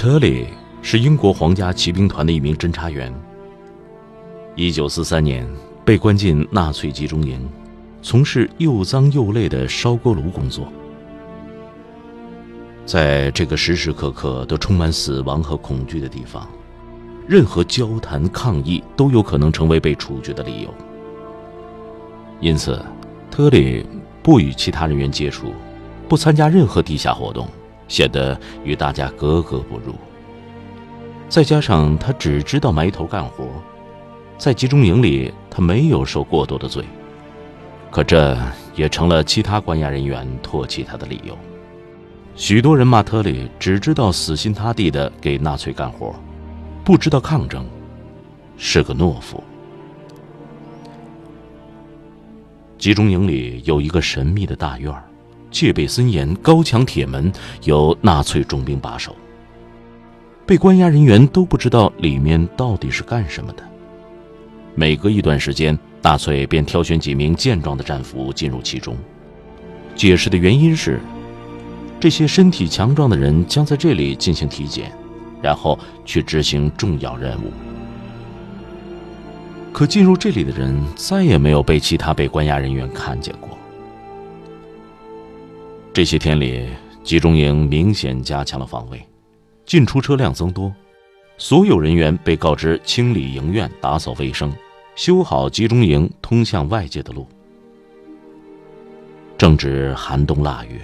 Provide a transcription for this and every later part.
特里是英国皇家骑兵团的一名侦察员。一九四三年被关进纳粹集中营，从事又脏又累的烧锅炉工作。在这个时时刻刻都充满死亡和恐惧的地方，任何交谈抗议都有可能成为被处决的理由。因此，特里不与其他人员接触，不参加任何地下活动。显得与大家格格不入。再加上他只知道埋头干活，在集中营里他没有受过多的罪，可这也成了其他关押人员唾弃他的理由。许多人骂特里只知道死心塌地的给纳粹干活，不知道抗争，是个懦夫。集中营里有一个神秘的大院儿。戒备森严，高墙铁门，由纳粹重兵把守。被关押人员都不知道里面到底是干什么的。每隔一段时间，纳粹便挑选几名健壮的战俘进入其中。解释的原因是，这些身体强壮的人将在这里进行体检，然后去执行重要任务。可进入这里的人再也没有被其他被关押人员看见过。这些天里，集中营明显加强了防卫，进出车辆增多，所有人员被告知清理营院、打扫卫生、修好集中营通向外界的路。正值寒冬腊月，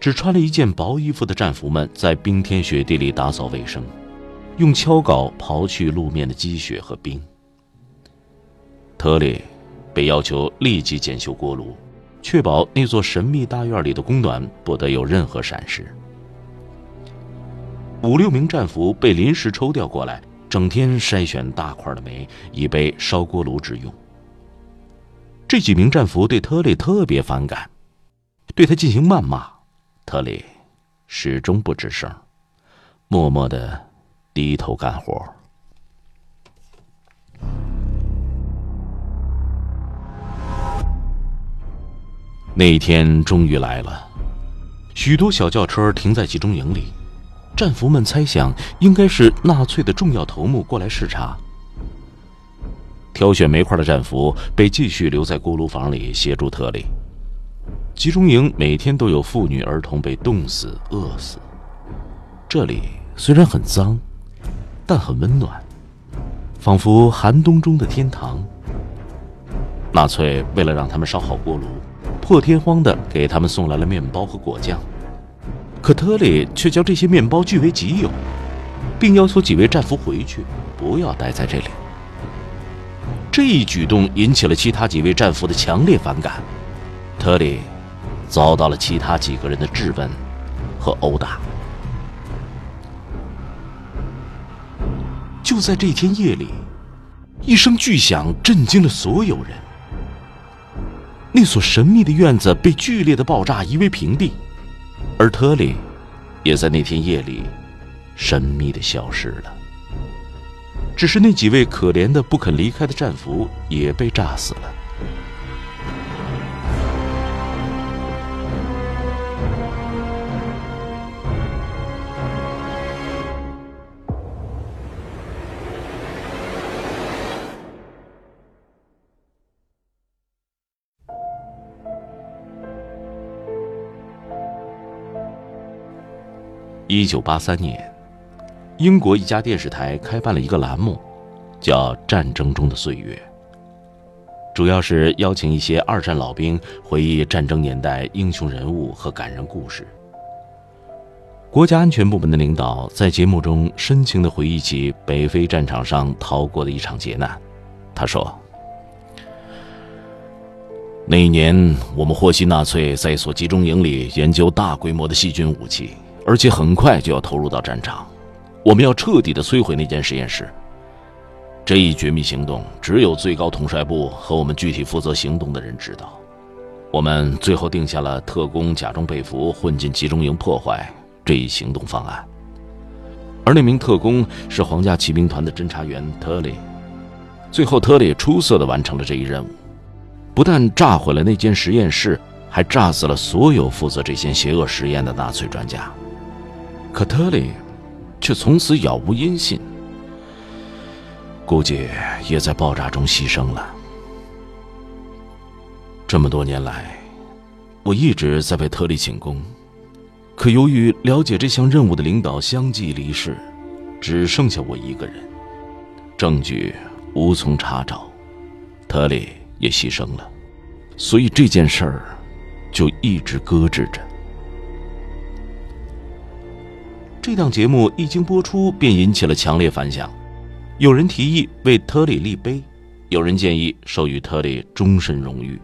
只穿了一件薄衣服的战俘们在冰天雪地里打扫卫生，用锹镐刨去路面的积雪和冰。特里被要求立即检修锅炉。确保那座神秘大院里的供暖不得有任何闪失。五六名战俘被临时抽调过来，整天筛选大块的煤，以备烧锅炉之用。这几名战俘对特里特别反感，对他进行谩骂。特里始终不吱声，默默的低头干活。那一天终于来了，许多小轿车停在集中营里，战俘们猜想应该是纳粹的重要头目过来视察。挑选煤块的战俘被继续留在锅炉房里协助特里。集中营每天都有妇女儿童被冻死、饿死。这里虽然很脏，但很温暖，仿佛寒冬中的天堂。纳粹为了让他们烧好锅炉。破天荒的给他们送来了面包和果酱，可特里却将这些面包据为己有，并要求几位战俘回去，不要待在这里。这一举动引起了其他几位战俘的强烈反感，特里遭到了其他几个人的质问和殴打。就在这天夜里，一声巨响震惊了所有人。那所神秘的院子被剧烈的爆炸夷为平地，而特里也在那天夜里神秘的消失了。只是那几位可怜的不肯离开的战俘也被炸死了。一九八三年，英国一家电视台开办了一个栏目，叫《战争中的岁月》，主要是邀请一些二战老兵回忆战争年代英雄人物和感人故事。国家安全部门的领导在节目中深情地回忆起北非战场上逃过的一场劫难。他说：“那一年，我们获悉纳粹在一所集中营里研究大规模的细菌武器。”而且很快就要投入到战场。我们要彻底的摧毁那间实验室。这一绝密行动只有最高统帅部和我们具体负责行动的人知道。我们最后定下了特工假装被俘混进集中营破坏这一行动方案。而那名特工是皇家骑兵团的侦察员特里。最后，特里出色的完成了这一任务，不但炸毁了那间实验室，还炸死了所有负责这些邪恶实验的纳粹专家。可特里却从此杳无音信，估计也在爆炸中牺牲了。这么多年来，我一直在为特里请功，可由于了解这项任务的领导相继离世，只剩下我一个人，证据。无从查找，特里也牺牲了，所以这件事儿就一直搁置着。这档节目一经播出，便引起了强烈反响。有人提议为特里立碑，有人建议授予特里终身荣誉。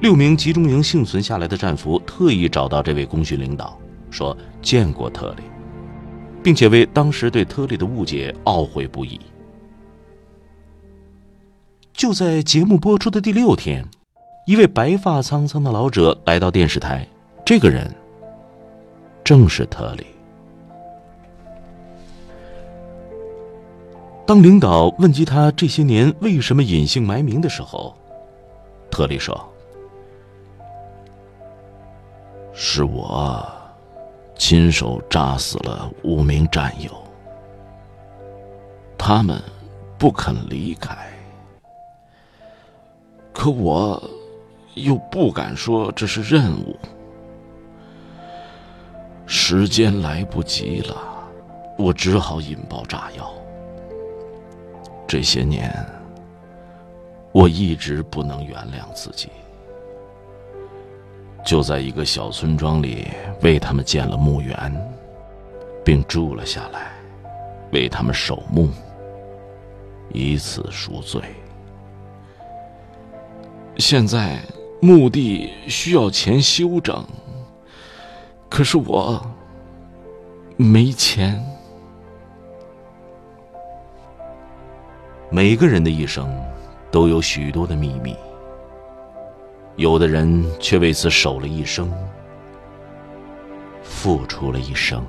六名集中营幸存下来的战俘特意找到这位功勋领导，说见过特里，并且为当时对特里的误解懊悔不已。就在节目播出的第六天，一位白发苍苍的老者来到电视台。这个人正是特里。当领导问及他这些年为什么隐姓埋名的时候，特里说：“是我亲手炸死了五名战友，他们不肯离开。”可我又不敢说这是任务，时间来不及了，我只好引爆炸药。这些年，我一直不能原谅自己，就在一个小村庄里为他们建了墓园，并住了下来，为他们守墓，以此赎罪。现在墓地需要钱修整，可是我没钱。每个人的一生都有许多的秘密，有的人却为此守了一生，付出了一生。